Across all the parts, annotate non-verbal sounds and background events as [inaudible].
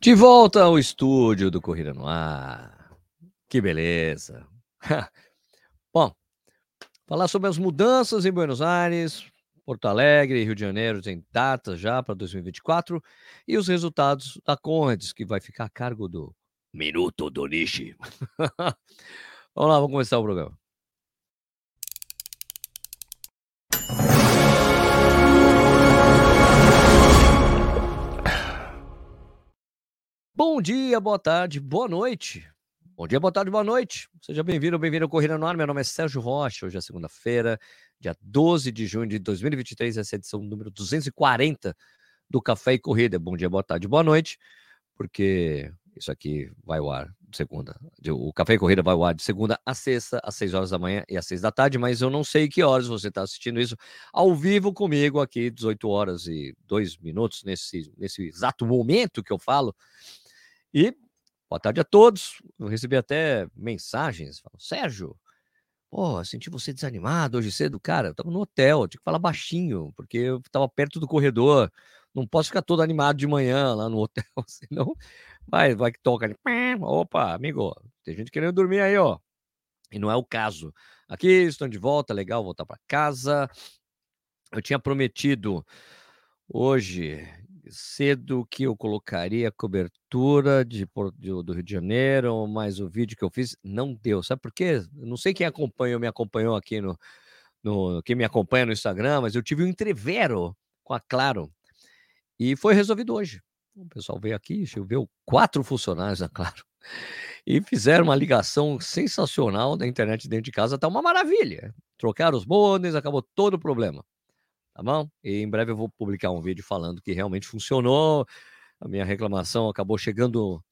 De volta ao estúdio do Corrida no Ar. Que beleza. [laughs] Bom, falar sobre as mudanças em Buenos Aires, Porto Alegre e Rio de Janeiro tem datas já para 2024 e os resultados da Conrads, que vai ficar a cargo do Minuto do Nishi. [laughs] vamos lá, vamos começar o programa. Bom dia, boa tarde, boa noite. Bom dia, boa tarde, boa noite. Seja bem-vindo, bem-vindo ao Corrida no Ar. Meu nome é Sérgio Rocha. Hoje é segunda-feira, dia 12 de junho de 2023. Essa é a edição número 240 do Café e Corrida. Bom dia, boa tarde, boa noite, porque isso aqui vai ao ar de segunda. O Café e Corrida vai ao ar de segunda a sexta, às 6 horas da manhã e às 6 da tarde, mas eu não sei que horas você está assistindo isso ao vivo comigo aqui, 18 horas e 2 minutos, nesse, nesse exato momento que eu falo. E boa tarde a todos. Eu recebi até mensagens. Falo, Sérgio, pô, senti você desanimado hoje cedo. Cara, eu tava no hotel, tinha que falar baixinho, porque eu tava perto do corredor. Não posso ficar todo animado de manhã lá no hotel, [laughs] senão vai, vai que toca ali. Opa, amigo, tem gente querendo dormir aí, ó. E não é o caso. Aqui estão de volta, legal voltar para casa. Eu tinha prometido hoje cedo que eu colocaria cobertura de, do Rio de Janeiro, mas o vídeo que eu fiz não deu. Sabe por quê? não sei quem acompanhou, me acompanhou aqui no, no. Quem me acompanha no Instagram, mas eu tive um entrevero com a Claro e foi resolvido hoje. O pessoal veio aqui, choveu quatro funcionários da Claro [laughs] e fizeram uma ligação sensacional da internet dentro de casa. Tá uma maravilha. Trocaram os modems, acabou todo o problema tá bom? E em breve eu vou publicar um vídeo falando que realmente funcionou. A minha reclamação acabou chegando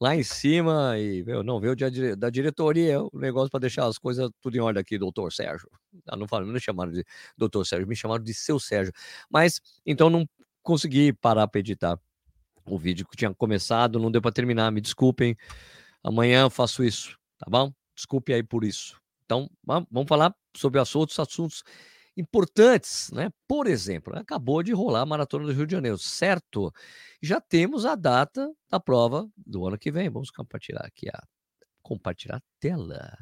lá em cima e meu, não veio da diretoria o negócio para deixar as coisas tudo em ordem aqui, doutor Sérgio. Ah, não falo, não me chamaram de doutor Sérgio, me chamaram de seu Sérgio. Mas então não consegui parar para editar o vídeo que tinha começado, não deu para terminar, me desculpem. Amanhã eu faço isso, tá bom? Desculpe aí por isso. Então, vamos falar sobre outros assuntos importantes, né? Por exemplo, acabou de rolar a Maratona do Rio de Janeiro, certo? Já temos a data da prova do ano que vem. Vamos compartilhar aqui a compartilhar a tela.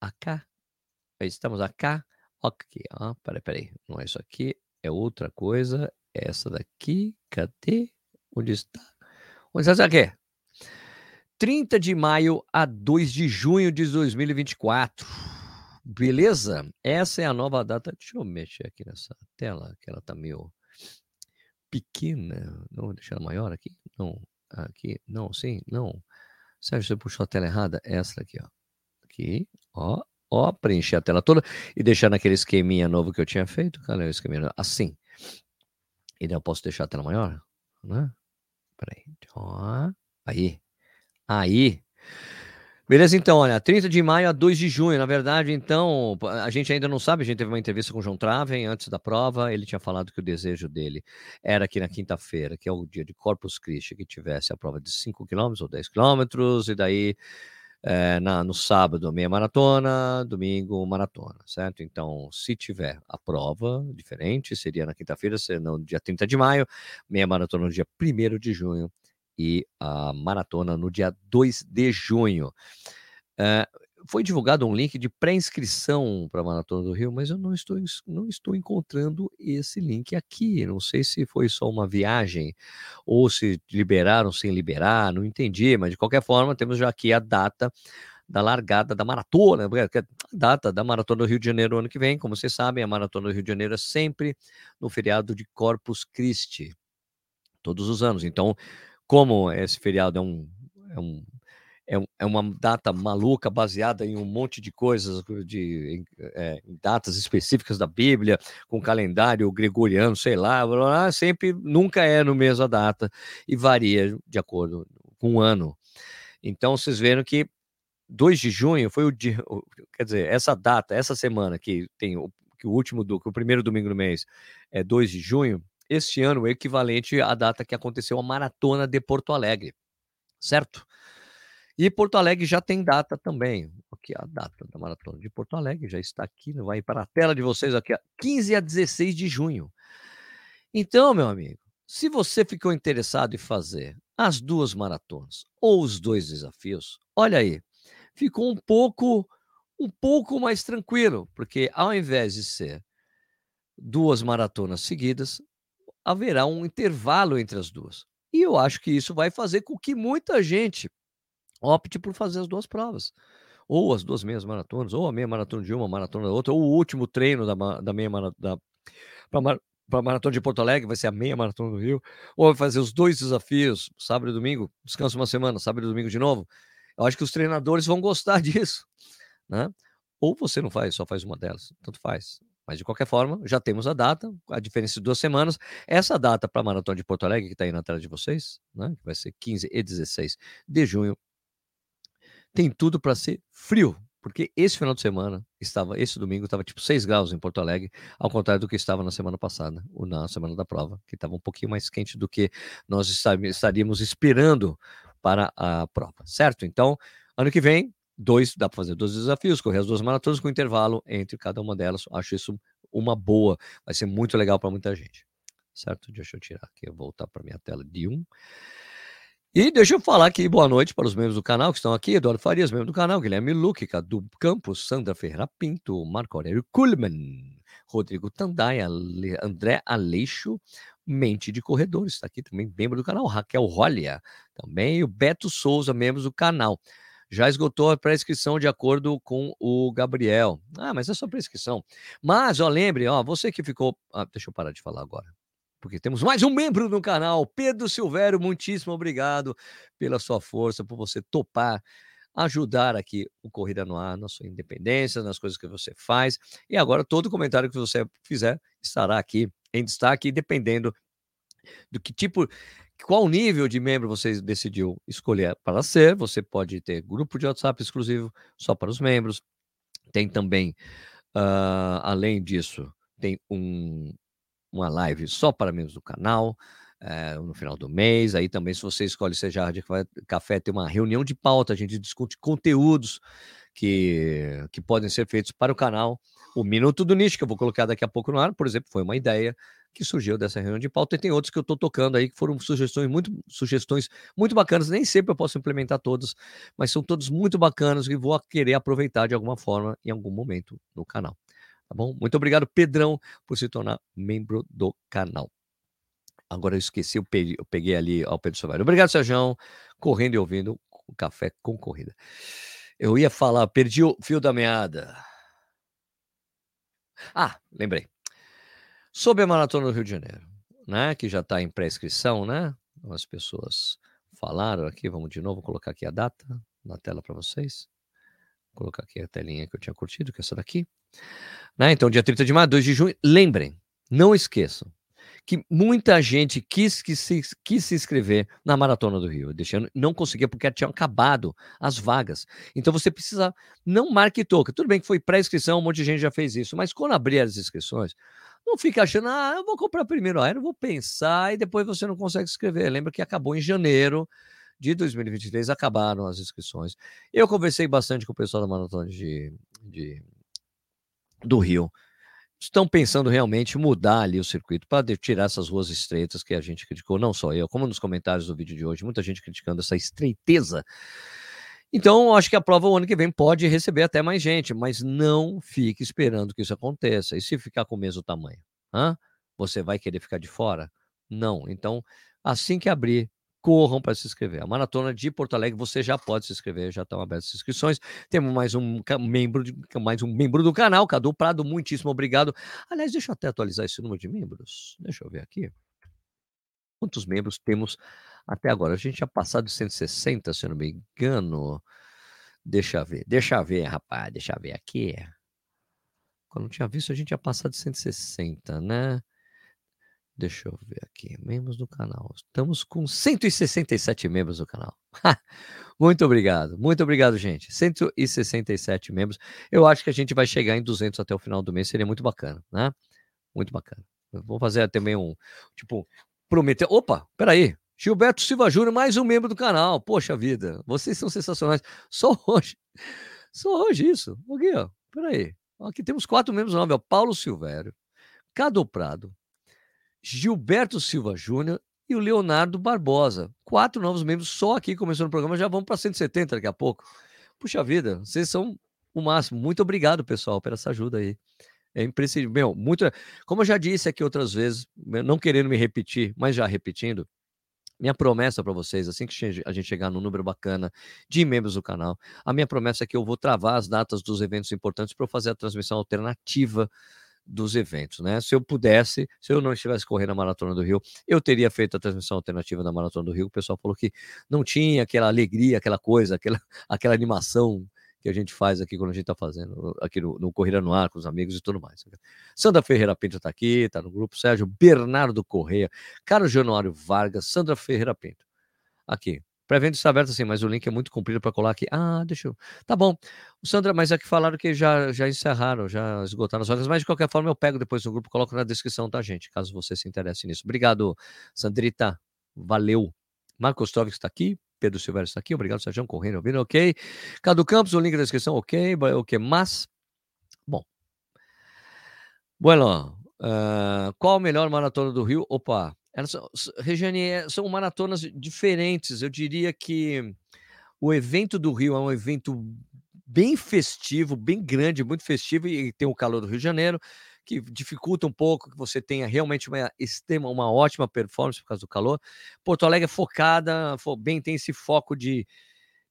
Acá. Estamos acá. Ok, ó, peraí, peraí. Não é isso aqui, é outra coisa. Essa daqui, cadê? Onde está? Onde está isso aqui? 30 de maio a 2 de junho de 2024. Beleza? Essa é a nova data. Deixa eu mexer aqui nessa tela, que ela tá meio pequena. Não, deixar ela maior aqui. Não, aqui. Não, sim, não. Sérgio, você puxou a tela errada. Essa aqui, ó. Aqui, ó. Ó, preencher a tela toda e deixar naquele esqueminha novo que eu tinha feito. Cadê o esqueminha? Assim. E daí eu posso deixar a tela maior? Né? Peraí. Ó. Aí. Aí. Beleza, então, olha, 30 de maio a 2 de junho, na verdade, então, a gente ainda não sabe, a gente teve uma entrevista com o João Traven antes da prova, ele tinha falado que o desejo dele era que na quinta-feira, que é o dia de Corpus Christi, que tivesse a prova de 5 km ou 10 km, e daí é, na, no sábado meia maratona, domingo maratona, certo? Então, se tiver a prova diferente, seria na quinta-feira, no dia 30 de maio, meia maratona no dia 1 de junho, e a maratona no dia 2 de junho. Uh, foi divulgado um link de pré-inscrição para a Maratona do Rio, mas eu não estou, não estou encontrando esse link aqui. Não sei se foi só uma viagem ou se liberaram sem liberar, não entendi, mas de qualquer forma, temos já aqui a data da largada da maratona, a data da maratona do Rio de Janeiro ano que vem. Como vocês sabem, a maratona do Rio de Janeiro é sempre no feriado de Corpus Christi, todos os anos. Então, como esse feriado é um, é um é, é uma data maluca baseada em um monte de coisas, de em, é, em datas específicas da Bíblia, com calendário gregoriano, sei lá, blá, blá, sempre nunca é no mesma data e varia de acordo com o ano. Então vocês viram que 2 de junho foi o dia, quer dizer, essa data, essa semana que tem o, que o último do, que o primeiro domingo do mês é 2 de junho, este ano equivalente à data que aconteceu a maratona de Porto Alegre, certo? E Porto Alegre já tem data também. Aqui a data da maratona de Porto Alegre já está aqui, vai para a tela de vocês aqui, 15 a 16 de junho. Então, meu amigo, se você ficou interessado em fazer as duas maratonas ou os dois desafios, olha aí, ficou um pouco um pouco mais tranquilo, porque ao invés de ser duas maratonas seguidas, haverá um intervalo entre as duas. E eu acho que isso vai fazer com que muita gente opte por fazer as duas provas. Ou as duas meias maratonas, ou a meia maratona de uma, maratona da outra, ou o último treino da, da meia maratona. Para a maratona de Porto Alegre, vai ser a meia maratona do Rio, ou vai fazer os dois desafios, sábado e domingo, descansa uma semana, sábado e domingo de novo. Eu acho que os treinadores vão gostar [laughs] disso, né? Ou você não faz, só faz uma delas, tanto faz. Mas de qualquer forma, já temos a data, a diferença de duas semanas. Essa data para a Maratona de Porto Alegre, que está aí na tela de vocês, né, que vai ser 15 e 16 de junho, tem tudo para ser frio, porque esse final de semana estava, esse domingo estava tipo 6 graus em Porto Alegre, ao contrário do que estava na semana passada, ou na semana da prova, que estava um pouquinho mais quente do que nós estaríamos esperando para a prova, certo? Então, ano que vem, dois, dá para fazer dois desafios, correr as duas maratonas com intervalo entre cada uma delas. Acho isso uma boa, vai ser muito legal para muita gente. Certo? Deixa eu tirar aqui, voltar para minha tela de um. E deixa eu falar aqui, boa noite para os membros do canal que estão aqui, Eduardo Farias, membro do canal, Guilherme Luque, Cadu Campos, Sandra Ferreira Pinto, Marco Aurélio Kuhlmann, Rodrigo Tandai, André Aleixo, Mente de Corredor, está aqui também, membro do canal, Raquel Rolia, também o Beto Souza, membros do canal já esgotou a prescrição de acordo com o Gabriel. Ah, mas é só prescrição. Mas, ó, lembre, ó, você que ficou. Ah, deixa eu parar de falar agora. Porque temos mais um membro no canal, Pedro Silvério. Muitíssimo obrigado pela sua força, por você topar ajudar aqui o Corrida no Ar, na sua independência, nas coisas que você faz. E agora, todo comentário que você fizer estará aqui em destaque, dependendo do que tipo qual nível de membro você decidiu escolher para ser. Você pode ter grupo de WhatsApp exclusivo só para os membros. Tem também, uh, além disso, tem um, uma live só para membros do canal. Uh, no final do mês, aí também, se você escolhe Seja de Café, tem uma reunião de pauta, a gente discute conteúdos que, que podem ser feitos para o canal. O Minuto do Nicho, que eu vou colocar daqui a pouco no ar, por exemplo, foi uma ideia que surgiu dessa reunião de pauta, e tem outros que eu estou tocando aí, que foram sugestões muito, sugestões muito bacanas, nem sempre eu posso implementar todos, mas são todos muito bacanas e vou querer aproveitar de alguma forma em algum momento no canal. Tá bom? Muito obrigado, Pedrão, por se tornar membro do canal. Agora eu esqueci, eu peguei, eu peguei ali ao Pedro Soares. Obrigado, Sérgio, correndo e ouvindo o Café com Corrida. Eu ia falar, perdi o fio da meada. Ah, lembrei sobre a Maratona do Rio de Janeiro, né? Que já está em pré-inscrição, né? As pessoas falaram aqui, vamos de novo colocar aqui a data na tela para vocês. Vou colocar aqui a telinha que eu tinha curtido, que é essa daqui. Né? Então, dia 30 de maio, 2 de junho, lembrem, não esqueçam que muita gente quis, quis, se, quis se inscrever na Maratona do Rio. Deixando, não conseguia porque tinham acabado as vagas. Então você precisa, não marque toca. Tudo bem que foi pré-inscrição, um monte de gente já fez isso, mas quando abrir as inscrições, não fica achando, ah, eu vou comprar primeiro aéreo, vou pensar e depois você não consegue escrever. Lembra que acabou em janeiro de 2023, acabaram as inscrições. Eu conversei bastante com o pessoal da Maratona de, de do Rio. Estão pensando realmente mudar ali o circuito para tirar essas ruas estreitas que a gente criticou, não só eu, como nos comentários do vídeo de hoje, muita gente criticando essa estreiteza então, acho que a prova o ano que vem pode receber até mais gente, mas não fique esperando que isso aconteça. E se ficar com o mesmo tamanho? Hã? Você vai querer ficar de fora? Não. Então, assim que abrir, corram para se inscrever. A maratona de Porto Alegre, você já pode se inscrever, já estão abertas as inscrições. Temos mais um membro, de, mais um membro do canal, Cadu Prado, muitíssimo obrigado. Aliás, deixa eu até atualizar esse número de membros. Deixa eu ver aqui. Quantos membros temos até agora? A gente já passado de 160, se eu não me engano. Deixa eu ver, deixa eu ver, rapaz, deixa eu ver aqui. Quando tinha visto, a gente já passado de 160, né? Deixa eu ver aqui, membros do canal. Estamos com 167 membros do canal. [laughs] muito obrigado, muito obrigado, gente. 167 membros. Eu acho que a gente vai chegar em 200 até o final do mês, seria muito bacana, né? Muito bacana. Vou fazer também um, tipo, prometer. Opa, peraí. Gilberto Silva Júnior, mais um membro do canal. Poxa vida, vocês são sensacionais. [laughs] Só hoje. Só hoje isso. Aqui, ó. Peraí. Aqui temos quatro membros novos. Paulo Silvério, Cado Prado, Gilberto Silva Júnior e o Leonardo Barbosa. Quatro novos membros só aqui começando o programa, já vamos para 170 daqui a pouco. Puxa vida, vocês são o máximo. Muito obrigado, pessoal, por essa ajuda aí. É imprescindível. Meu, muito. Como eu já disse aqui outras vezes, não querendo me repetir, mas já repetindo, minha promessa para vocês, assim que a gente chegar no número bacana de membros do canal, a minha promessa é que eu vou travar as datas dos eventos importantes para eu fazer a transmissão alternativa dos eventos, né? Se eu pudesse, se eu não estivesse correndo a Maratona do Rio, eu teria feito a transmissão alternativa da Maratona do Rio. O pessoal falou que não tinha aquela alegria, aquela coisa, aquela, [laughs] aquela animação que a gente faz aqui quando a gente está fazendo, aqui no, no, Corrida no Ar, com os amigos e tudo mais. Sandra Ferreira Pinto está aqui, está no grupo, Sérgio Bernardo Correia, Carlos Januário Vargas, Sandra Ferreira Pinto. Aqui. Pré-venda está aberto assim, mas o link é muito comprido para colar aqui. Ah, deixa eu. Tá bom. Sandra, mas é falaram que já, já encerraram, já esgotaram as vagas, mas de qualquer forma eu pego depois no grupo, coloco na descrição, tá, gente? Caso você se interesse nisso. Obrigado, Sandrita. Valeu. Marcos Ostrovic está aqui, Pedro Silveira está aqui, obrigado, Sérgio. Correndo, ouvindo, ok. Cadu Campos, o link na descrição, ok, ok, mas, bom. Bueno, uh, qual a melhor maratona do Rio? Opa, elas, Regiane, é, são maratonas diferentes, eu diria que o evento do Rio é um evento bem festivo, bem grande, muito festivo, e tem o calor do Rio de Janeiro, que dificulta um pouco que você tenha realmente uma, extrema, uma ótima performance por causa do calor. Porto Alegre é focada, bem, tem esse foco de,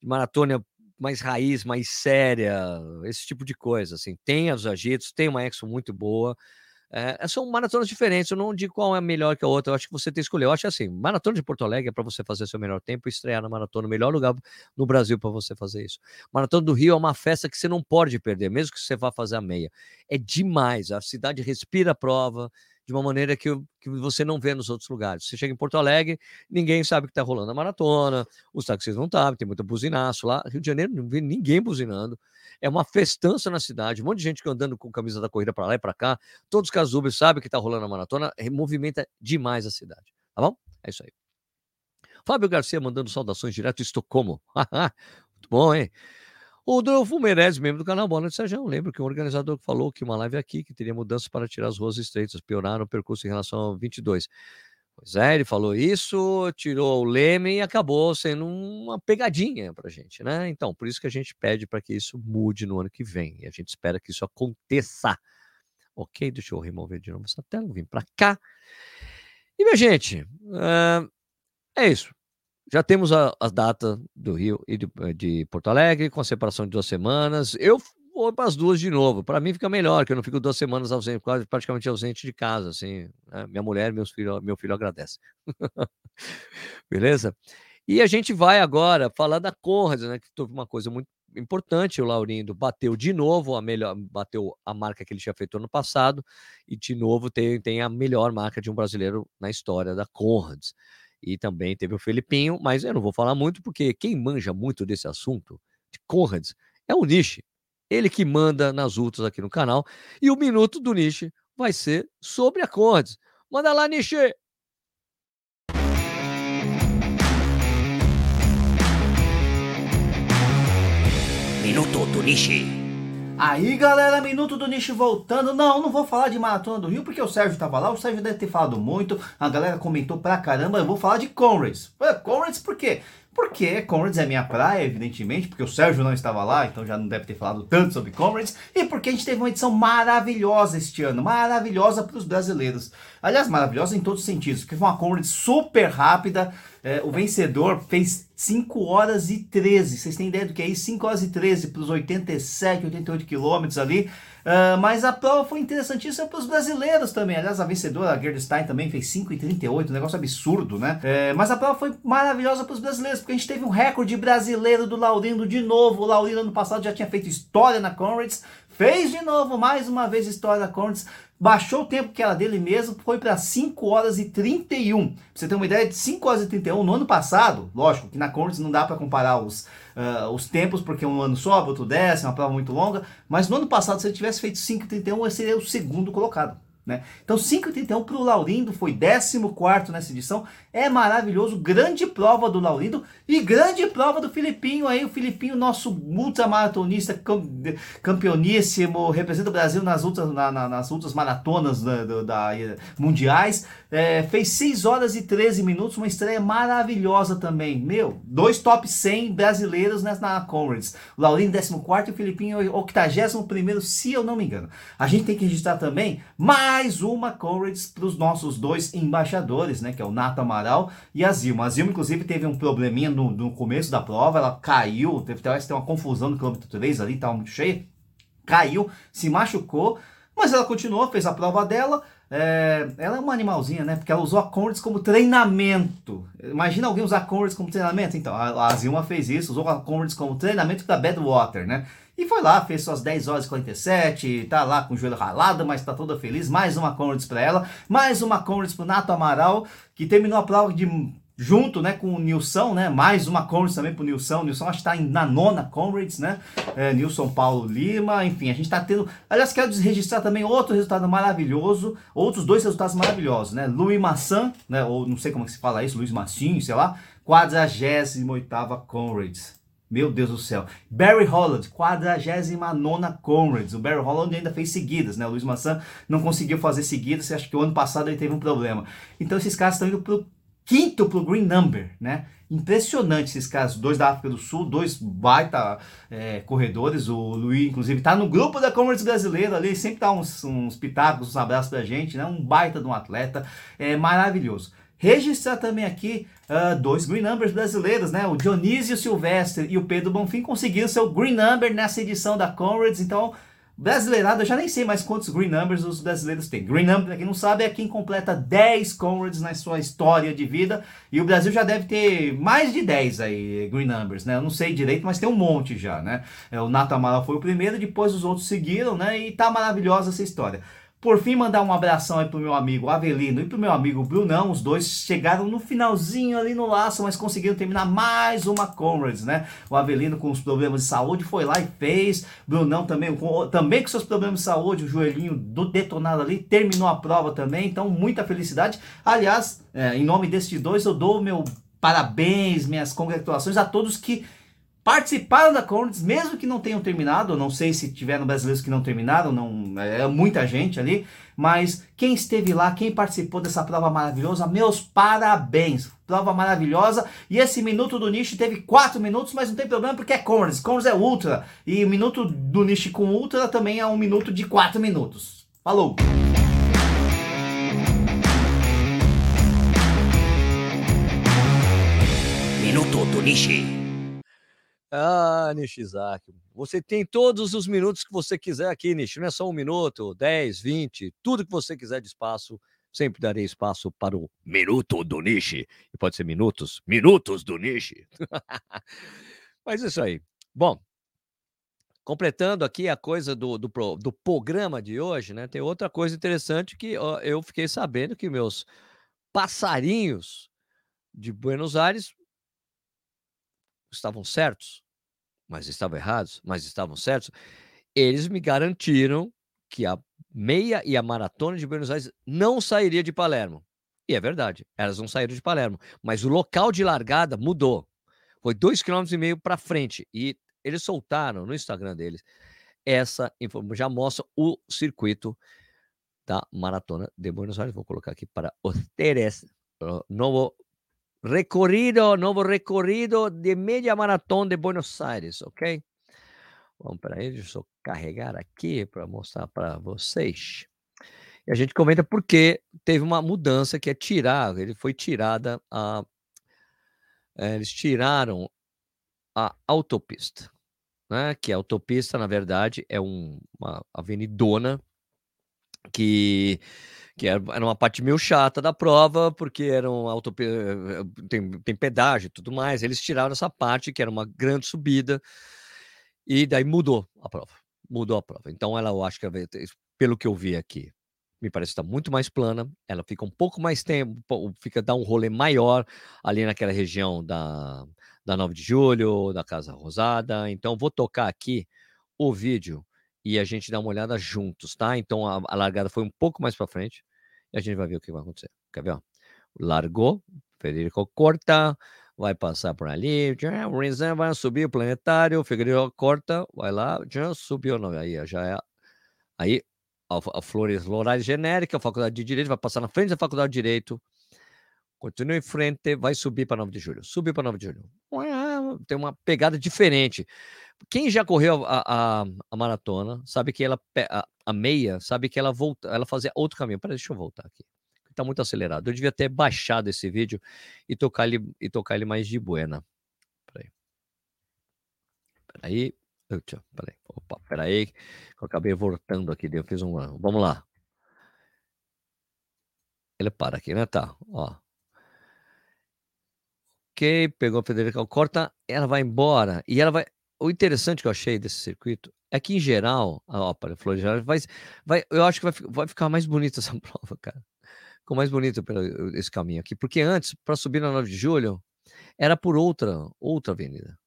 de maratona mais raiz, mais séria, esse tipo de coisa. Assim. Tem os agitos, tem uma exo muito boa, é, são maratonas diferentes, eu não digo qual é melhor que a outra, eu acho que você tem que escolher. Eu acho assim, maratona de Porto Alegre é para você fazer seu melhor tempo e estrear na maratona, o melhor lugar no Brasil para você fazer isso. Maratona do Rio é uma festa que você não pode perder, mesmo que você vá fazer a meia. É demais, a cidade respira a prova, de uma maneira que, que você não vê nos outros lugares. Você chega em Porto Alegre, ninguém sabe que está rolando a maratona, os taxistas não sabem, tem muito buzinaço lá. Rio de Janeiro não vê ninguém buzinando. É uma festança na cidade, um monte de gente andando com camisa da corrida para lá e para cá. Todos os casubes sabem que está rolando a maratona, movimenta demais a cidade. Tá bom? É isso aí. Fábio Garcia mandando saudações direto de Estocolmo. [laughs] Muito bom, hein? O Rodolfo Meirelles, membro do canal Bola de Sérgio, lembro que o organizador falou que uma live aqui, que teria mudanças para tirar as ruas estreitas, piorar o percurso em relação ao 22. Pois é, ele falou isso, tirou o leme e acabou sendo uma pegadinha para a gente, né? Então, por isso que a gente pede para que isso mude no ano que vem. E a gente espera que isso aconteça. Ok, deixa eu remover de novo essa tela, vim para cá. E, minha gente, uh, é isso. Já temos a, data do Rio e de, de, Porto Alegre, com a separação de duas semanas. Eu vou para as duas de novo. Para mim fica melhor, que eu não fico duas semanas ausente, quase praticamente ausente de casa. Assim, né? Minha mulher, meus filhos, meu filho agradece. [laughs] Beleza? E a gente vai agora falar da Conrad, né? Que teve uma coisa muito importante. O Laurindo bateu de novo a melhor, bateu a marca que ele tinha feito ano passado, e de novo tem, tem a melhor marca de um brasileiro na história da Conrads e também teve o Felipinho, mas eu não vou falar muito porque quem manja muito desse assunto de Conrads é o Nishi. Ele que manda nas ultras aqui no canal. E o minuto do Nishi vai ser sobre a Conrads. Manda lá, Nishi! Minuto do Nishi. Aí galera, minuto do nicho voltando. Não, não vou falar de Maratona do Rio porque o Sérgio tava lá. O Sérgio deve ter falado muito. A galera comentou pra caramba. Eu vou falar de Conrads. Conrads por quê? Porque Conrads é minha praia, evidentemente, porque o Sérgio não estava lá, então já não deve ter falado tanto sobre Conrads, e porque a gente teve uma edição maravilhosa este ano, maravilhosa para os brasileiros. Aliás, maravilhosa em todos os sentidos, porque foi uma Conrads super rápida, é, o vencedor fez 5 horas e 13. Vocês têm ideia do que é isso? 5 horas e 13 para os 87, 88 quilômetros ali. Uh, mas a prova foi interessantíssima para os brasileiros também. Aliás, a vencedora, a Gerdstein, também fez 5,38, um negócio absurdo, né? É, mas a prova foi maravilhosa para os brasileiros, porque a gente teve um recorde brasileiro do Laurindo de novo. O Laurindo ano passado já tinha feito história na Conrads, fez de novo, mais uma vez, história na Conrads baixou o tempo que era dele mesmo, foi para 5 horas e 31. Pra você ter uma ideia de 5 horas e 31 no ano passado, lógico que na Conrads não dá para comparar os, uh, os tempos, porque um ano sobe, outro desce, é uma prova muito longa, mas no ano passado, se ele tivesse feito 5 e 31, ele seria o segundo colocado. Né? Então 5,31 para o Laurindo, foi 14 nessa edição, é maravilhoso, grande prova do Laurindo e grande prova do Filipinho aí, o Filipinho, nosso ultramaratonista campeoníssimo, representa o Brasil nas outras, na, na, nas outras maratonas da, da, da mundiais, é, fez 6 horas e 13 minutos, uma estreia maravilhosa também, meu, dois top 100 brasileiros nessa, na Conrads, o Laurindo 14 e o Filipinho 81 se eu não me engano. A gente tem que registrar também mais uma Conrads para os nossos dois embaixadores, né, que é o Nato Amaral e a Zilma. A Zilma, inclusive, teve um probleminha no, no começo da prova, ela caiu, teve até uma confusão no quilômetro 3 ali, estava muito cheio, caiu, se machucou, mas ela continuou, fez a prova dela, é, ela é uma animalzinha, né? Porque ela usou a Conrads como treinamento. Imagina alguém usar a Conrads como treinamento? Então, a, a Zilma fez isso, usou a Conrads como treinamento para Badwater, né? E foi lá, fez suas 10 horas e 47, tá lá com o joelho ralado, mas tá toda feliz. Mais uma Conrads para ela, mais uma Conrads pro Nato Amaral, que terminou a prova de junto né, com o Nilson, né, mais uma Conrads também Nilson. O Nilson acho que está na nona Conrads, né? É, Nilson Paulo Lima, enfim, a gente está tendo. Aliás, quero registrar também outro resultado maravilhoso, outros dois resultados maravilhosos, né? Louis Massan, né? Ou não sei como que se fala isso, Luiz Massinho, sei lá, 48 Conrads. Meu Deus do céu. Barry Holland, 49 Conrads. O Barry Holland ainda fez seguidas, né? O Luiz Massan não conseguiu fazer seguidas, acho que o ano passado ele teve um problema. Então esses caras estão indo pro quinto pro Green Number, né? Impressionante esses caras, dois da África do Sul, dois baita é, corredores. O Luiz, inclusive, tá no grupo da Conrads brasileira ali, sempre dá uns, uns pitacos, uns abraços pra gente, né? Um baita de um atleta, é maravilhoso. Registrar também aqui uh, dois Green Numbers brasileiros, né? O Dionísio Silvestre e o Pedro Bonfim conseguiram seu Green Number nessa edição da Conrads. Então, brasileirado, eu já nem sei mais quantos Green Numbers os brasileiros têm. Green Number, pra quem não sabe, é quem completa 10 Conrads na sua história de vida. E o Brasil já deve ter mais de 10 aí, Green Numbers, né? Eu não sei direito, mas tem um monte já, né? É, o Nato Amaral foi o primeiro, depois os outros seguiram, né? E tá maravilhosa essa história. Por fim, mandar um abração aí pro meu amigo Avelino e pro meu amigo Brunão. Os dois chegaram no finalzinho ali no laço, mas conseguiram terminar mais uma Comrades, né? O Avelino com os problemas de saúde foi lá e fez. Brunão também com, também com seus problemas de saúde, o joelhinho do detonado ali, terminou a prova também. Então, muita felicidade. Aliás, é, em nome desses dois, eu dou meu parabéns, minhas congratulações a todos que participaram da Conrads, mesmo que não tenham terminado, não sei se tiveram brasileiros que não terminaram, não é muita gente ali, mas quem esteve lá, quem participou dessa prova maravilhosa, meus parabéns, prova maravilhosa, e esse minuto do nicho teve 4 minutos, mas não tem problema porque é Conrads, Conrads é ultra, e o minuto do nicho com ultra também é um minuto de 4 minutos. Falou! Minuto do Nishi. Ah, Nishizaki, você tem todos os minutos que você quiser aqui, Nishi. Não é só um minuto, 10, 20, tudo que você quiser de espaço. Sempre darei espaço para o Minuto do Nishi. E pode ser minutos, minutos do Nishi. [laughs] Mas isso aí. Bom, completando aqui a coisa do, do, do, programa de hoje, né? Tem outra coisa interessante que ó, eu fiquei sabendo que meus passarinhos de Buenos Aires estavam certos, mas estavam errados, mas estavam certos, eles me garantiram que a meia e a maratona de Buenos Aires não sairia de Palermo. E é verdade, elas não saíram de Palermo, mas o local de largada mudou. Foi dois quilômetros e meio para frente e eles soltaram no Instagram deles essa informação, já mostra o circuito da maratona de Buenos Aires. Vou colocar aqui para ustedes, novo recorrido, novo recorrido de meia maratona de Buenos Aires, ok? Vamos para aí, deixa eu carregar aqui para mostrar para vocês. E a gente comenta porque teve uma mudança que é tirar, ele foi tirada a. É, eles tiraram a autopista, né? Que a autopista, na verdade, é um, uma avenidona que que era, uma parte meio chata da prova, porque era um auto, tem, tem pedágio e tudo mais. Eles tiraram essa parte, que era uma grande subida, e daí mudou a prova. Mudou a prova. Então, ela, eu acho que, pelo que eu vi aqui, me parece estar muito mais plana. Ela fica um pouco mais tempo, fica dá um rolê maior ali naquela região da, da 9 de julho, da Casa Rosada. Então, vou tocar aqui o vídeo e a gente dá uma olhada juntos, tá? Então a, a largada foi um pouco mais para frente e a gente vai ver o que vai acontecer. Quer ver? Ó? Largou, Federico corta, vai passar por ali, o Rinzan vai subir o planetário, o Federico corta, vai lá, já subiu, não, aí já é. Aí a, a Flores Lorais genérica, a Faculdade de Direito, vai passar na frente da Faculdade de Direito, continua em frente, vai subir para 9 de julho. Subiu para 9 de julho. Tem uma pegada diferente. Quem já correu a, a, a maratona sabe que ela a, a, meia, sabe que ela volta, ela fazia outro caminho. Peraí, deixa eu voltar aqui. Está muito acelerado. Eu devia ter baixado esse vídeo e tocar ele e tocar ele mais de buena. Peraí. Peraí. Peraí. Opa, peraí. Eu acabei voltando aqui. Eu fiz um. Vamos lá. Ele para aqui, né? Tá. Ó. Ok, pegou a Federica, corta, ela vai embora e ela vai o interessante que eu achei desse circuito é que, em geral, a ópera Florianópolis vai, vai, eu acho que vai, vai ficar mais bonita essa [laughs] prova, cara. Ficou mais bonito pelo, esse caminho aqui. Porque antes, para subir na 9 de julho, era por outra, outra avenida.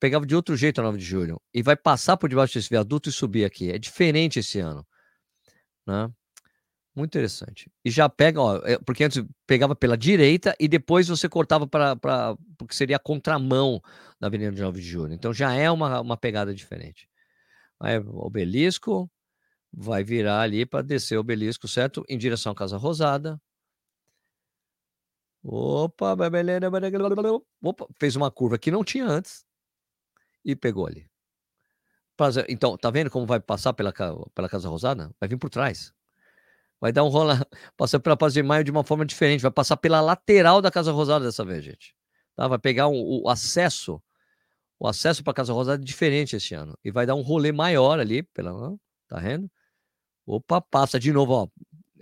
Pegava de outro jeito a 9 de julho. E vai passar por debaixo desse viaduto e subir aqui. É diferente esse ano. Né? Muito interessante. E já pega, ó, é, porque antes pegava pela direita e depois você cortava para. Porque seria a contramão da Avenida de 9 de Julho. Então já é uma, uma pegada diferente. Vai obelisco, vai virar ali para descer o obelisco, certo? Em direção à Casa Rosada. Opa, opa, fez uma curva que não tinha antes e pegou ali. Então, tá vendo como vai passar pela, pela Casa Rosada? Vai vir por trás. Vai dar um rola, [laughs] passar pela Paz de Maio de uma forma diferente. Vai passar pela lateral da Casa Rosada dessa vez, gente. Tá? Vai pegar um, o acesso, o acesso para Casa Rosada é diferente esse ano. E vai dar um rolê maior ali, pela, tá vendo? Opa, passa de novo, ó.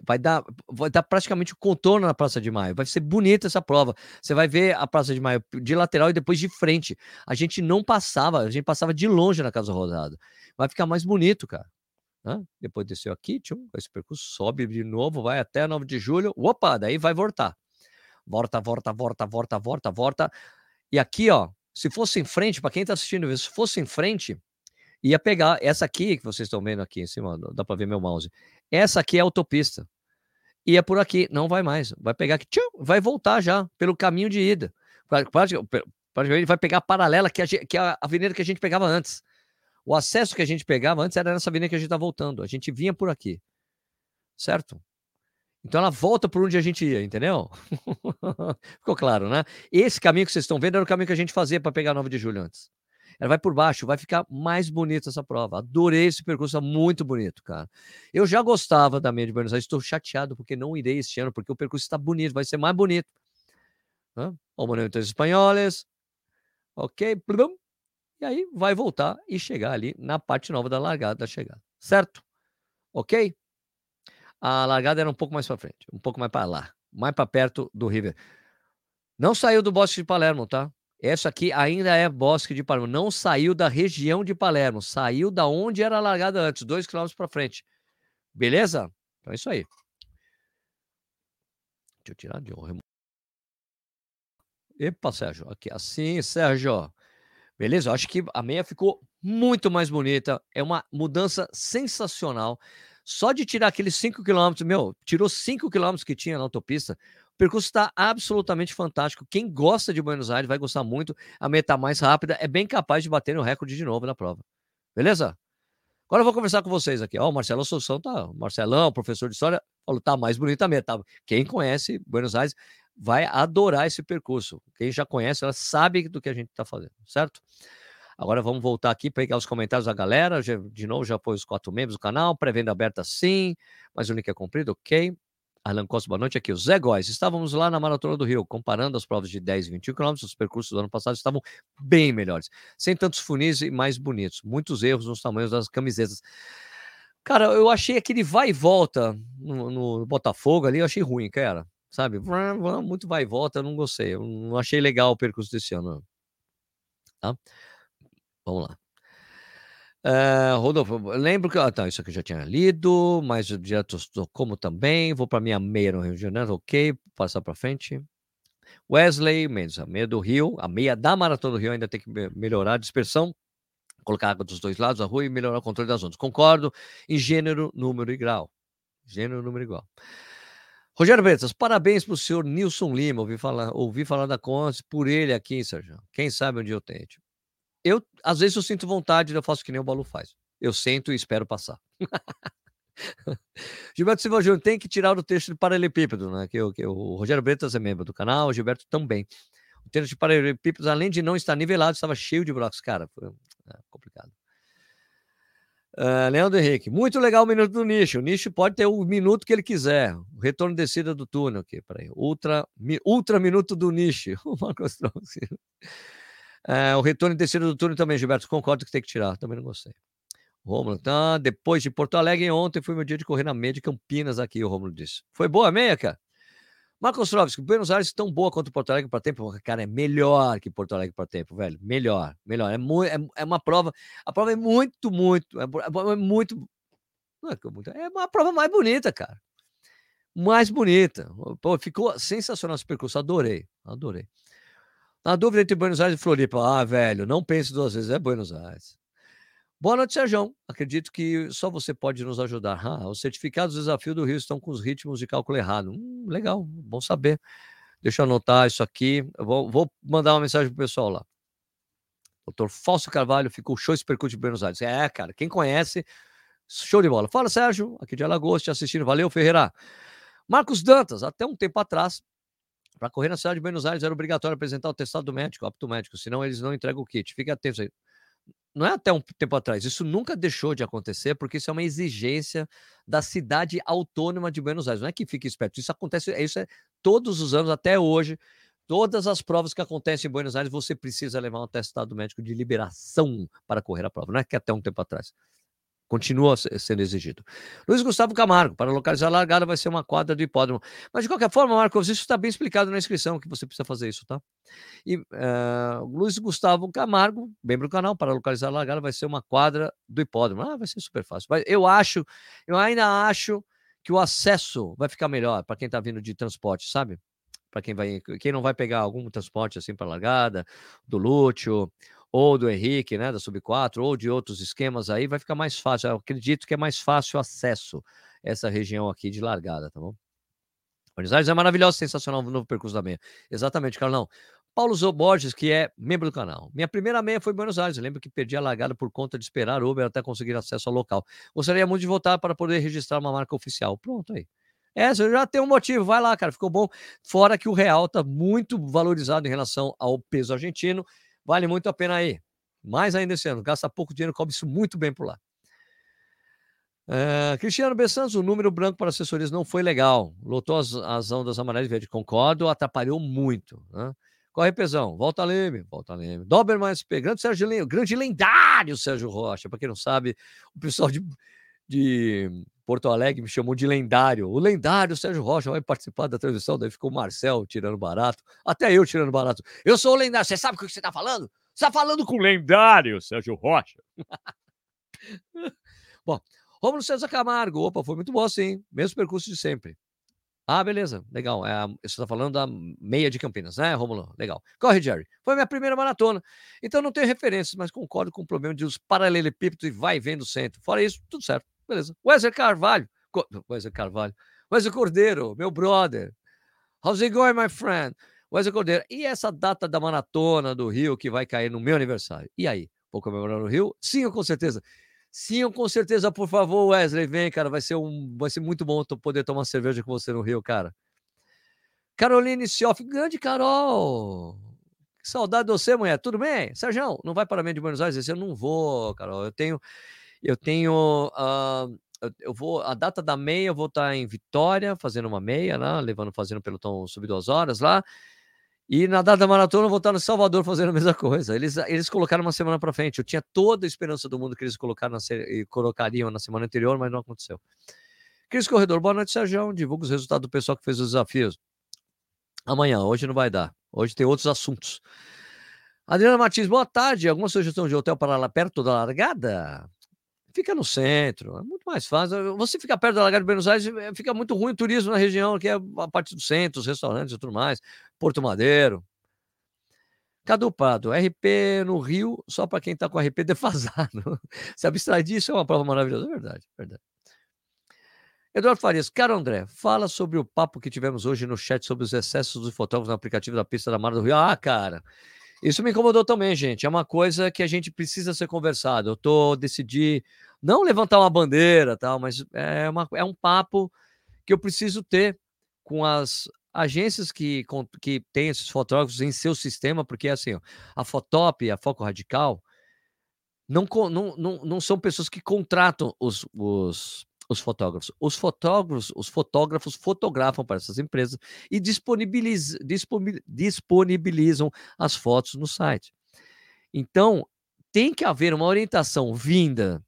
Vai dar, vai dar praticamente o contorno na Praça de Maio. Vai ser bonita essa prova. Você vai ver a Praça de Maio de lateral e depois de frente. A gente não passava, a gente passava de longe na Casa Rosada. Vai ficar mais bonito, cara. Né? Depois desceu aqui, tchum, esse percurso sobe de novo, vai até 9 de julho. Opa, daí vai voltar. Volta, volta, volta, volta, volta, volta. E aqui, ó, se fosse em frente, para quem está assistindo se fosse em frente, ia pegar essa aqui que vocês estão vendo aqui em cima, dá para ver meu mouse. Essa aqui é a autopista. E é por aqui, não vai mais. Vai pegar aqui, tchum, vai voltar já pelo caminho de ida. Praticamente vai pegar a paralela que, a, que a avenida que a gente pegava antes. O acesso que a gente pegava antes era nessa avenida que a gente está voltando. A gente vinha por aqui. Certo? Então ela volta por onde a gente ia, entendeu? [laughs] Ficou claro, né? Esse caminho que vocês estão vendo era o caminho que a gente fazia para pegar 9 de julho antes. Ela vai por baixo, vai ficar mais bonita essa prova. Adorei esse percurso, é muito bonito, cara. Eu já gostava da meia de Buenos Aires, estou chateado porque não irei este ano, porque o percurso está bonito, vai ser mais bonito. Hã? O Monumentos Espanhóis, ok, plum, e aí vai voltar e chegar ali na parte nova da largada da chegada. Certo? Ok? A largada era um pouco mais para frente, um pouco mais para lá, mais para perto do River. Não saiu do Bosque de Palermo, tá? Essa aqui ainda é Bosque de Palermo. Não saiu da região de Palermo. Saiu da onde era a largada antes, dois quilômetros para frente. Beleza? Então é isso aí. Deixa eu tirar de um. Epa, Sérgio. Aqui, assim, Sérgio. Beleza? Eu acho que a meia ficou muito mais bonita. É uma mudança sensacional. Só de tirar aqueles 5 km, meu, tirou 5 km que tinha na autopista. O percurso está absolutamente fantástico. Quem gosta de Buenos Aires vai gostar muito. A meia está mais rápida, é bem capaz de bater o recorde de novo na prova. Beleza? Agora eu vou conversar com vocês aqui. Ó, o Marcelo Assunção tá. O Marcelão, professor de história, falou: tá mais bonita a meia. Tá. Quem conhece Buenos Aires vai adorar esse percurso. Quem já conhece, ela sabe do que a gente está fazendo, certo? Agora vamos voltar aqui para pegar os comentários da galera. De novo, já pôs os quatro membros do canal. Pré-venda aberta sim, mas o link é cumprido, ok. Alan Costa, boa noite aqui. O Zé Góes, estávamos lá na Maratona do Rio, comparando as provas de 10 e 21 quilômetros, os percursos do ano passado estavam bem melhores, sem tantos funis e mais bonitos. Muitos erros nos tamanhos das camisetas. Cara, eu achei aquele vai e volta no, no Botafogo ali, eu achei ruim, cara sabe? Muito vai e volta, não gostei. Eu não achei legal o percurso desse ano. Tá? Vamos lá. Uh, Rodolfo, lembro que. Ah, tá, isso aqui eu já tinha lido, mas direto como também. Vou para minha meia no Rio de Janeiro, ok. Passar para frente. Wesley Mendes, a meia do Rio, a meia da Maratona do Rio ainda tem que melhorar a dispersão. Colocar água dos dois lados da rua e melhorar o controle das ondas. Concordo em gênero, número e grau. Gênero, número e grau. Rogério Bretas, parabéns para o senhor Nilson Lima. Ouvi falar, ouvi falar da Conte por ele aqui, Sérgio. Quem sabe onde eu tente. Eu, às vezes, eu sinto vontade, eu faço que nem o Balu faz. Eu sento e espero passar. [laughs] Gilberto Silva Júnior tem que tirar o texto de paralelepípedo, né? Que, que, o Rogério Bretas é membro do canal, o Gilberto também. O texto de paralelepípedos, além de não estar nivelado, estava cheio de buracos. Cara, foi é, complicado. Uh, Leandro Henrique, muito legal o minuto do nicho. O nicho pode ter o minuto que ele quiser. O retorno de descida do túnel aqui, peraí. Ultra, mi, ultra minuto do nicho. [laughs] O Marcos trouxe. Uh, o retorno de descida do túnel também, Gilberto. Concordo que tem que tirar. Também não gostei. Romulo, tá. Depois de Porto Alegre, ontem foi meu dia de correr na meia de Campinas aqui, o Romulo disse. Foi boa a meia, cara? Marcos Trovski, Buenos Aires tão boa quanto Porto Alegre para tempo? Cara, é melhor que Porto Alegre para tempo, velho. Melhor, melhor. É, mu é, é, uma prova. A prova é muito, muito. É, é muito. Não é, muito. É uma prova mais bonita, cara. Mais bonita. Pô, ficou sensacional esse percurso. Adorei. Adorei. Na dúvida entre Buenos Aires e Floripa. Ah, velho, não pense duas vezes. É Buenos Aires. Boa noite, Sérgio. Acredito que só você pode nos ajudar. Ah, os certificados do desafio do Rio estão com os ritmos de cálculo errado. Hum, legal, bom saber. Deixa eu anotar isso aqui. Vou, vou mandar uma mensagem pro pessoal lá. Doutor Fausto Carvalho ficou show esse percurso de Buenos Aires. É, cara, quem conhece, show de bola. Fala, Sérgio, aqui de Alagoas, te assistindo. Valeu, Ferreira. Marcos Dantas, até um tempo atrás, para correr na cidade de Buenos Aires era obrigatório apresentar o testado do médico, apto médico, senão eles não entregam o kit. Fique atento aí não é até um tempo atrás, isso nunca deixou de acontecer, porque isso é uma exigência da cidade autônoma de Buenos Aires. Não é que fique esperto, isso acontece, isso é todos os anos, até hoje. Todas as provas que acontecem em Buenos Aires, você precisa levar um atestado médico de liberação para correr a prova. Não é que até um tempo atrás. Continua sendo exigido. Luiz Gustavo Camargo, para localizar a largada vai ser uma quadra do hipódromo. Mas de qualquer forma, Marcos, isso está bem explicado na inscrição que você precisa fazer isso, tá? E uh, Luiz Gustavo Camargo, membro do canal, para localizar a largada vai ser uma quadra do hipódromo. Ah, vai ser super fácil. Mas eu acho, eu ainda acho que o acesso vai ficar melhor para quem está vindo de transporte, sabe? Para quem vai, quem não vai pegar algum transporte assim para largada, do Lúcio ou do Henrique, né, da Sub-4, ou de outros esquemas aí, vai ficar mais fácil. Eu acredito que é mais fácil o acesso essa região aqui de largada, tá bom? Buenos Aires é maravilhoso, sensacional o novo percurso da meia. Exatamente, Carlão. Paulo Zoborges, que é membro do canal. Minha primeira meia foi em Buenos Aires. Eu lembro que perdi a largada por conta de esperar Uber até conseguir acesso ao local. Gostaria muito de voltar para poder registrar uma marca oficial. Pronto aí. É, você já tem um motivo, vai lá, cara, ficou bom. Fora que o real tá muito valorizado em relação ao peso argentino Vale muito a pena aí. Mais ainda esse ano. Gasta pouco dinheiro, cobre isso muito bem por lá. Uh, Cristiano Bessanz, o número branco para assessorias não foi legal. Lotou as, as ondas amarelas e verde. Concordo, atrapalhou muito. Né? Corre pesão. Volta Leme. Volta Leme. Doberman SP. Grande Sérgio Leme. Grande lendário Sérgio Rocha. Para quem não sabe, o pessoal de, de Porto Alegre me chamou de lendário. O lendário Sérgio Rocha vai participar da transmissão, daí ficou o Marcel tirando barato, até eu tirando barato. Eu sou o lendário, você sabe o que você está falando? Você está falando com o lendário Sérgio Rocha. [laughs] bom, Romulo César Camargo, opa, foi muito bom sim, mesmo percurso de sempre. Ah, beleza, legal. É, você está falando da meia de Campinas, né, Romulo? Legal. Corre, Jerry. Foi minha primeira maratona. Então não tenho referências, mas concordo com o problema de os paralelepípedos e vai vendo centro. Fora isso, tudo certo. Beleza. Wesley Carvalho. Wesley Carvalho. Wesley Cordeiro, meu brother. How's it going, my friend? Wesley Cordeiro. E essa data da maratona do Rio que vai cair no meu aniversário? E aí? Vou comemorar no Rio? Sim, com certeza. Sim, com certeza, por favor, Wesley, vem, cara. Vai ser, um, vai ser muito bom poder tomar cerveja com você no Rio, cara. Caroline Sioff, grande Carol. Que saudade de você, mulher. Tudo bem? Sérgio, não vai para mim de Buenos Aires? Eu não vou, Carol. Eu tenho eu tenho. Uh, eu vou. A data da meia, eu vou estar em Vitória, fazendo uma meia lá, levando, fazendo pelotão sub duas horas lá. E na data da maratona eu vou estar no Salvador fazendo a [laughs] mesma coisa. Eles, eles colocaram uma semana para frente. Eu tinha toda a esperança do mundo que eles colocaram na, colocariam na semana anterior, mas não aconteceu. Cris Corredor, boa noite, Sérgio. Divulga os resultados do pessoal que fez os desafios. Amanhã, hoje não vai dar. Hoje tem outros assuntos. Adriana Martins, boa tarde. Alguma sugestão de hotel para lá perto da largada? Fica no centro, é muito mais fácil. Você fica perto da Lagarde de Buenos Aires, eh, fica muito ruim o turismo na região, que é a parte do centro, os restaurantes e tudo mais, Porto Madeiro. Cadu Prado, RP no Rio, só para quem está com RP [laughs] defasado. Se abstrai disso é uma prova maravilhosa. É verdade, é verdade. Eduardo Farias, caro André, fala sobre o papo que tivemos hoje no chat sobre os excessos dos fotógrafos no aplicativo da pista da Mar do Rio. Ah, cara, isso me incomodou também, gente. É uma coisa que a gente precisa ser conversado. Eu tô decidi não levantar uma bandeira, tal, mas é, uma, é um papo que eu preciso ter com as agências que, com, que têm esses fotógrafos em seu sistema, porque assim, a Fotop, a Foco Radical, não, não, não, não são pessoas que contratam os, os os fotógrafos. Os fotógrafos, os fotógrafos fotografam para essas empresas e disponibiliz, disponibilizam as fotos no site. Então, tem que haver uma orientação vinda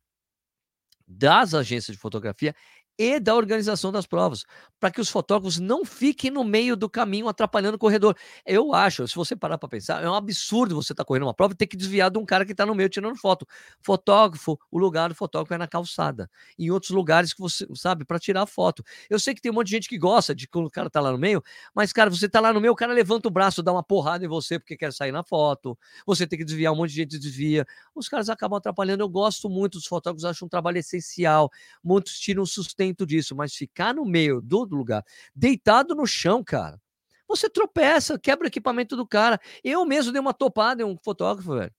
das agências de fotografia e da organização das provas, para que os fotógrafos não fiquem no meio do caminho atrapalhando o corredor. Eu acho, se você parar para pensar, é um absurdo você estar tá correndo uma prova e ter que desviar de um cara que está no meio tirando foto. Fotógrafo, o lugar do fotógrafo é na calçada. Em outros lugares que você sabe, para tirar foto. Eu sei que tem um monte de gente que gosta de quando o cara está lá no meio, mas, cara, você está lá no meio, o cara levanta o braço, dá uma porrada em você porque quer sair na foto. Você tem que desviar, um monte de gente desvia. Os caras acabam atrapalhando. Eu gosto muito dos fotógrafos, acho um trabalho essencial. Muitos tiram sustento disso, mas ficar no meio do lugar, deitado no chão, cara, você tropeça, quebra o equipamento do cara. Eu mesmo dei uma topada em um fotógrafo, velho.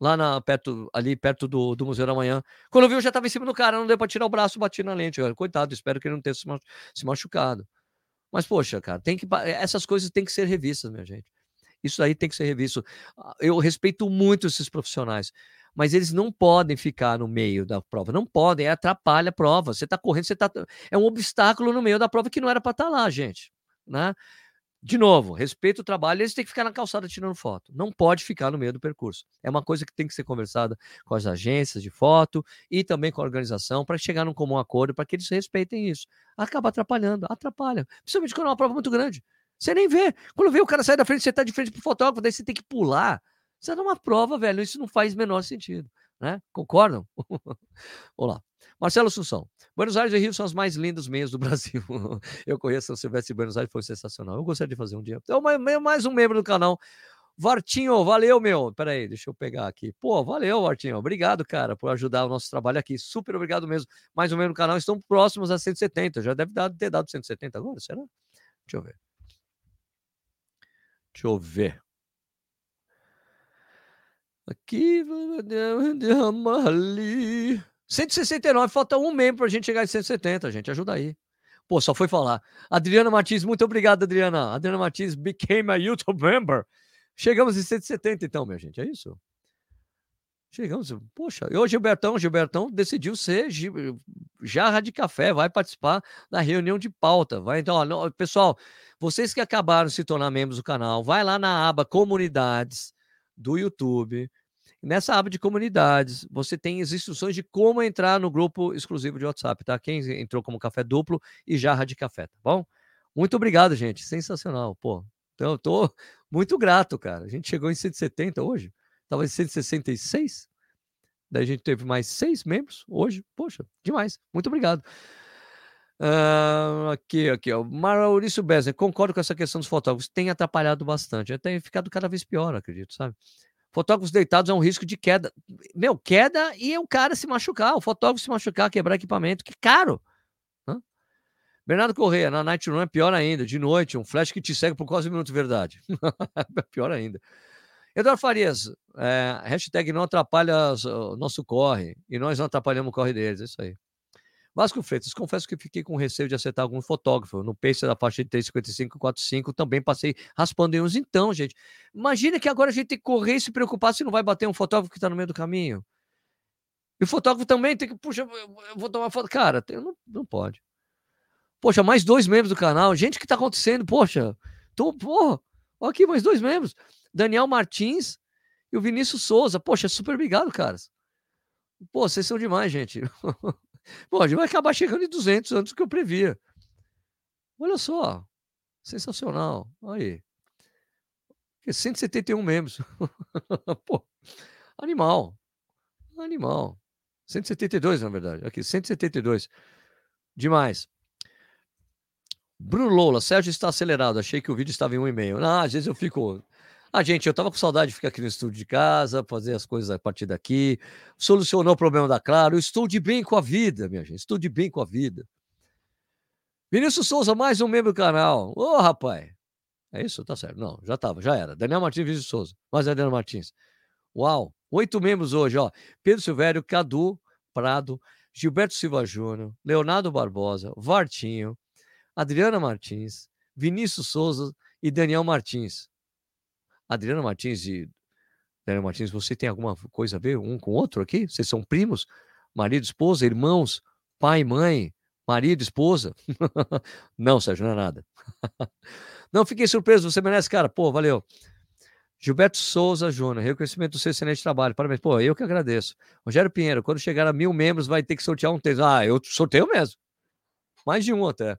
Lá na, perto, ali perto do, do Museu da Manhã. Quando eu vi, eu já estava em cima do cara, não deu para tirar o braço, bati na lente. Coitado, espero que ele não tenha se machucado. Mas, poxa, cara, tem que, essas coisas têm que ser revistas, minha gente. Isso aí tem que ser revisto. Eu respeito muito esses profissionais mas eles não podem ficar no meio da prova, não podem, atrapalha a prova. Você está correndo, você está é um obstáculo no meio da prova que não era para estar tá lá, gente, né? De novo, respeito o trabalho, eles têm que ficar na calçada tirando foto. Não pode ficar no meio do percurso. É uma coisa que tem que ser conversada com as agências de foto e também com a organização para chegar num comum acordo para que eles respeitem isso. Acaba atrapalhando, atrapalha. Principalmente quando é uma prova muito grande. Você nem vê. Quando vê o cara sair da frente, você está de frente para o fotógrafo, daí você tem que pular. Você é uma prova, velho. Isso não faz menor sentido. Né? Concordam? [laughs] Olá. Marcelo Assunção. Buenos Aires e Rio são as mais lindas meias do [laughs] Brasil. Eu conheço São Silvestre e Buenos Aires, foi sensacional. Eu gostaria de fazer um dia. Então, mais um membro do canal. Vartinho, valeu, meu. Peraí, deixa eu pegar aqui. Pô, valeu, Vartinho. Obrigado, cara, por ajudar o nosso trabalho aqui. Super obrigado mesmo. Mais um membro do canal. Estão próximos a 170. Já deve ter dado 170 agora, será? Deixa eu ver. Deixa eu ver. Aqui, ali. 169, falta um membro para a gente chegar em 170, gente. Ajuda aí. Pô, só foi falar. Adriana Martins, muito obrigado, Adriana. Adriana Martins became a YouTube member. Chegamos em 170, então, minha gente. É isso? Chegamos. Poxa, e o Gilbertão, Gilbertão decidiu ser jarra de café, vai participar da reunião de pauta. Vai, então, ó, pessoal, vocês que acabaram de se tornar membros do canal, vai lá na aba comunidades do YouTube. Nessa aba de comunidades, você tem as instruções de como entrar no grupo exclusivo de WhatsApp, tá? Quem entrou como café duplo e jarra de café, tá bom? Muito obrigado, gente. Sensacional, pô. Então, eu tô muito grato, cara. A gente chegou em 170 hoje. Tava em 166. Daí a gente teve mais seis membros hoje. Poxa, demais. Muito obrigado. Aqui, aqui, ó. Maurício Bezer, concordo com essa questão dos fotógrafos. Tem atrapalhado bastante. Tem ficado cada vez pior, acredito, sabe? Fotógrafos deitados é um risco de queda. Meu, queda e o cara se machucar. O fotógrafo se machucar, quebrar equipamento, que caro. Hã? Bernardo Correia, na Night Run é pior ainda. De noite, um flash que te segue por quase um minuto, verdade. [laughs] pior ainda. Eduardo Farias, é, hashtag não atrapalha o nosso corre. E nós não atrapalhamos o corre deles. É isso aí. Vasco Freitas, confesso que fiquei com receio de acertar algum fotógrafo. No pace da faixa de 3,55 45, também passei raspando em uns. Então, gente, imagina que agora a gente tem que correr e se preocupar se não vai bater um fotógrafo que está no meio do caminho. E o fotógrafo também tem que, puxa, eu vou tomar foto. Cara, não, não pode. Poxa, mais dois membros do canal. Gente, o que está acontecendo? Poxa, tô, porra, aqui mais dois membros. Daniel Martins e o Vinícius Souza. Poxa, super obrigado, caras. Pô, vocês são demais, gente. [laughs] Bom, a gente vai acabar chegando em 200 antes do que eu previa. Olha só, sensacional. Aí. 171 membros. [laughs] Pô, animal. Animal. 172, na verdade. Aqui, 172. Demais. Bruno Lola, Sérgio está acelerado. Achei que o vídeo estava em um e-mail. Ah, às vezes eu fico. Ah, gente, eu tava com saudade de ficar aqui no estúdio de casa, fazer as coisas a partir daqui. Solucionou o problema da Claro. Estou de bem com a vida, minha gente. Estou de bem com a vida. Vinícius Souza, mais um membro do canal. Ô, oh, rapaz. É isso? Tá certo. Não, já tava, já era. Daniel Martins Vinícius Souza. Mais Daniel Martins. Uau. Oito membros hoje, ó. Pedro Silvério, Cadu Prado, Gilberto Silva Júnior, Leonardo Barbosa, Vartinho, Adriana Martins, Vinícius Souza e Daniel Martins. Adriana Martins e Daniel Martins, você tem alguma coisa a ver um com o outro aqui? Vocês são primos? Marido, esposa, irmãos, pai, mãe, marido, esposa? [laughs] não, Sérgio, não é nada. [laughs] não, fiquei surpreso, você merece, cara. Pô, valeu. Gilberto Souza Júnior, reconhecimento do seu excelente trabalho. Parabéns. Pô, eu que agradeço. Rogério Pinheiro, quando chegar a mil membros, vai ter que sortear um texto. Ah, eu sorteio mesmo. Mais de um até.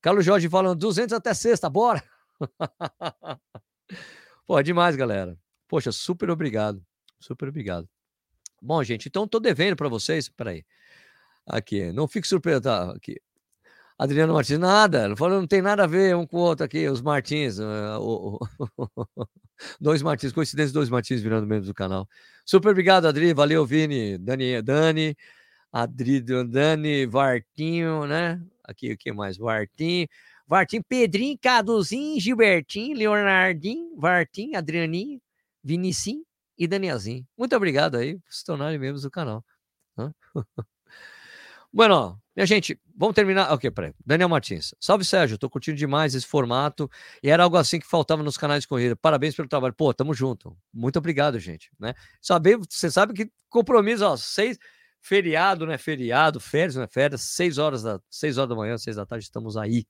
Carlos Jorge falando 200 até sexta, bora! [laughs] Pô, é demais, galera. Poxa, super obrigado. Super obrigado. Bom, gente, então tô devendo para vocês. Peraí. Aqui, não fique surpreso. Tá, aqui. Adriano Martins, nada. Falou, não tem nada a ver um com o outro aqui, os Martins. Uh, [laughs] dois Martins, coincidência, dois Martins virando membros do canal. Super obrigado, Adri. Valeu, Vini, Dani, Dani, Adri, Dani, Vartinho, né? Aqui, o que mais? Vartinho. Vartim, Pedrinho, Caduzinho, Gilbertinho, Leonardinho, Vartim, Adrianinho, Vinicim e Danielzinho. Muito obrigado aí por se tornarem membros do canal. [laughs] bueno, minha gente, vamos terminar. Ok, peraí. Daniel Martins. Salve, Sérgio. Tô curtindo demais esse formato. E era algo assim que faltava nos canais de corrida. Parabéns pelo trabalho. Pô, tamo junto. Muito obrigado, gente. Né? Saber, você sabe que compromisso, ó, seis. Feriado, né? Feriado, férias, né? Férias, seis horas da, seis horas da manhã, seis da tarde, estamos aí.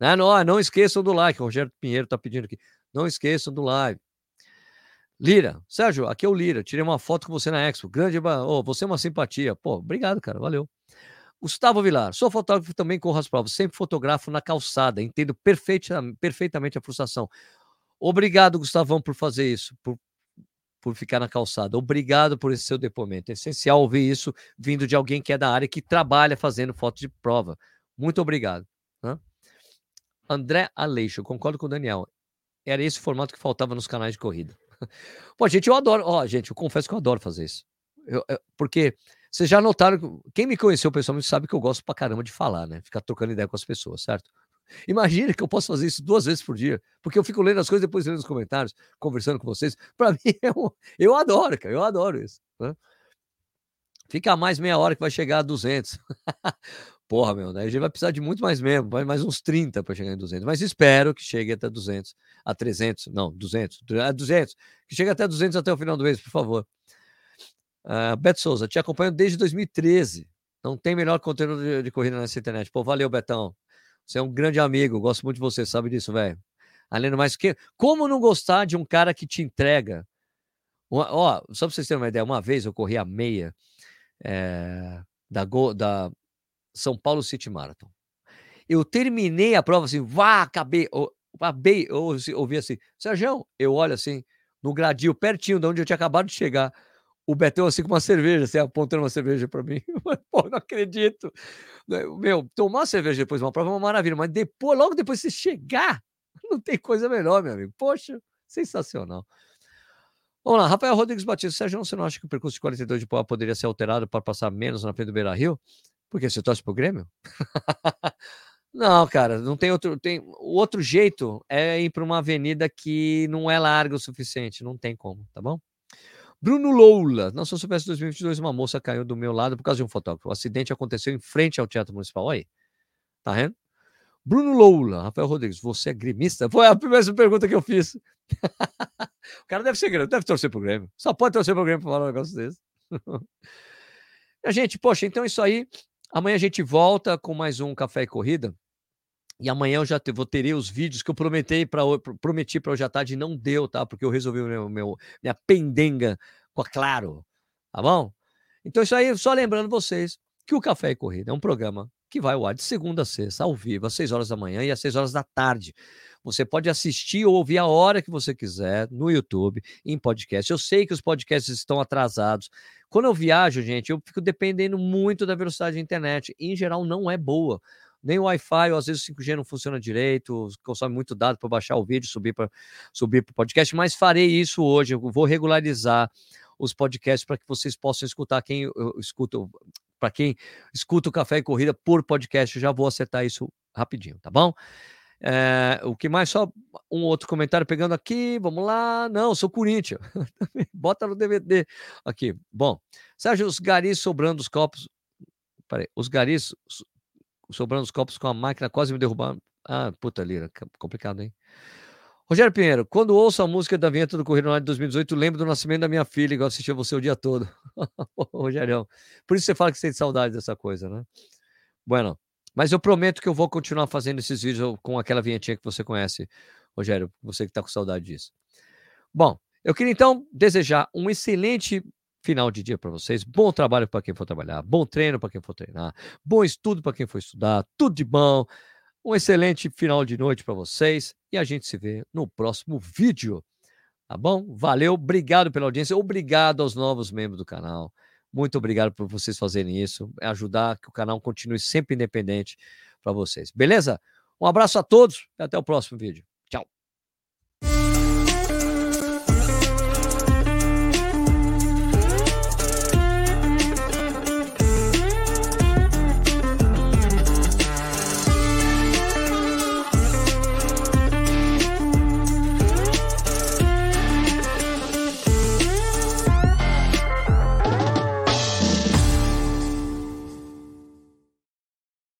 Né? Não, não esqueçam do like, o Rogério Pinheiro está pedindo aqui. Não esqueçam do like. Lira, Sérgio, aqui é o Lira. Tirei uma foto com você na Expo. Grande, oh, você é uma simpatia. Pô, obrigado, cara, valeu. Gustavo Vilar, sou fotógrafo também corro as provas, sempre fotografo na calçada, entendo perfeita, perfeitamente a frustração. Obrigado, Gustavão, por fazer isso, por, por ficar na calçada. Obrigado por esse seu depoimento. É essencial ouvir isso vindo de alguém que é da área que trabalha fazendo foto de prova. Muito obrigado. André Aleixo, concordo com o Daniel. Era esse o formato que faltava nos canais de corrida. [laughs] Pô, gente, eu adoro. Ó, gente, eu confesso que eu adoro fazer isso. Eu, eu, porque vocês já notaram. Quem me conheceu pessoalmente sabe que eu gosto pra caramba de falar, né? Ficar trocando ideia com as pessoas, certo? [laughs] Imagina que eu posso fazer isso duas vezes por dia, porque eu fico lendo as coisas depois lendo os comentários, conversando com vocês. [laughs] Para mim, é um... eu adoro, cara, eu adoro isso. Né? Fica mais meia hora que vai chegar a 200. Porra, meu, daí a gente vai precisar de muito mais mesmo, mais uns 30 para chegar em 200. Mas espero que chegue até 200, a 300, não, 200, a 200, que chegue até 200 até o final do mês, por favor. Uh, Beto Souza, te acompanho desde 2013. Não tem melhor conteúdo de, de, corrida nessa internet. Pô, valeu, Betão. Você é um grande amigo, gosto muito de você, sabe disso, velho. Além do mais, que, como não gostar de um cara que te entrega? Ó, só para vocês terem uma ideia, uma vez eu corri a meia é, da, da são Paulo City Marathon. Eu terminei a prova assim, vá, acabei, acabei, eu ouvi assim, Sérgio, eu olho assim, no gradil, pertinho de onde eu tinha acabado de chegar, o Betão assim com uma cerveja, assim, apontando uma cerveja para mim. [laughs] Pô, não acredito. Né, meu, tomar cerveja depois de uma prova é uma maravilha, mas depois, logo depois de você chegar, [laughs] não tem coisa melhor, meu amigo. Poxa, sensacional. Vamos lá, Rafael Rodrigues Batista. Sérgio, você não acha que o percurso de 42 de Poá poderia ser alterado para passar menos na frente do Beira Rio? Porque você torce pro Grêmio? não, cara, não tem outro. Tem, o outro jeito é ir para uma avenida que não é larga o suficiente. Não tem como, tá bom? Bruno Loula. Não, se eu soubesse 2022, uma moça caiu do meu lado por causa de um fotógrafo. O acidente aconteceu em frente ao Teatro Municipal. Olha aí. Tá vendo? Bruno Loula, Rafael Rodrigues, você é gremista? Foi a primeira pergunta que eu fiz. [laughs] o cara deve ser grêmio, deve torcer pro Grêmio. Só pode torcer pro Grêmio para falar um negócio desse. [laughs] a gente, poxa, então é isso aí. Amanhã a gente volta com mais um Café e Corrida. E amanhã eu já te, vou ter os vídeos que eu prometi para prometi para hoje à tarde e não deu, tá? Porque eu resolvi meu, meu, minha pendenga com a Claro, tá bom? Então isso aí, só lembrando vocês que o Café e Corrida é um programa que vai ao ar de segunda a sexta, ao vivo, às 6 horas da manhã e às 6 horas da tarde. Você pode assistir ou ouvir a hora que você quiser no YouTube, em podcast. Eu sei que os podcasts estão atrasados. Quando eu viajo, gente, eu fico dependendo muito da velocidade da internet. Em geral, não é boa Nem o Wi-Fi, ou às vezes o 5G não funciona direito, consome muito dado para baixar o vídeo, subir para subir o podcast, mas farei isso hoje. Eu vou regularizar os podcasts para que vocês possam escutar quem escuta, para quem escuta o Café e Corrida por podcast, já vou acertar isso rapidinho, tá bom? É, o que mais? Só um outro comentário pegando aqui. Vamos lá. Não, sou Corinthians. [laughs] Bota no DVD. Aqui. Bom, Sérgio, os garis sobrando os copos. Peraí, os garis sobrando os copos com a máquina quase me derrubando. Ah, puta lira, complicado, hein? Rogério Pinheiro, quando ouço a música da vinheta do Correio Online de 2018, lembro do nascimento da minha filha, igual assistia você o dia todo. [laughs] Rogério, por isso você fala que você tem saudade dessa coisa, né? Bueno, mas eu prometo que eu vou continuar fazendo esses vídeos com aquela vinhetinha que você conhece, Rogério, você que está com saudade disso. Bom, eu queria então desejar um excelente final de dia para vocês, bom trabalho para quem for trabalhar, bom treino para quem for treinar, bom estudo para quem for estudar, tudo de bom. Um excelente final de noite para vocês e a gente se vê no próximo vídeo. Tá bom? Valeu, obrigado pela audiência, obrigado aos novos membros do canal. Muito obrigado por vocês fazerem isso, é ajudar que o canal continue sempre independente para vocês. Beleza? Um abraço a todos e até o próximo vídeo.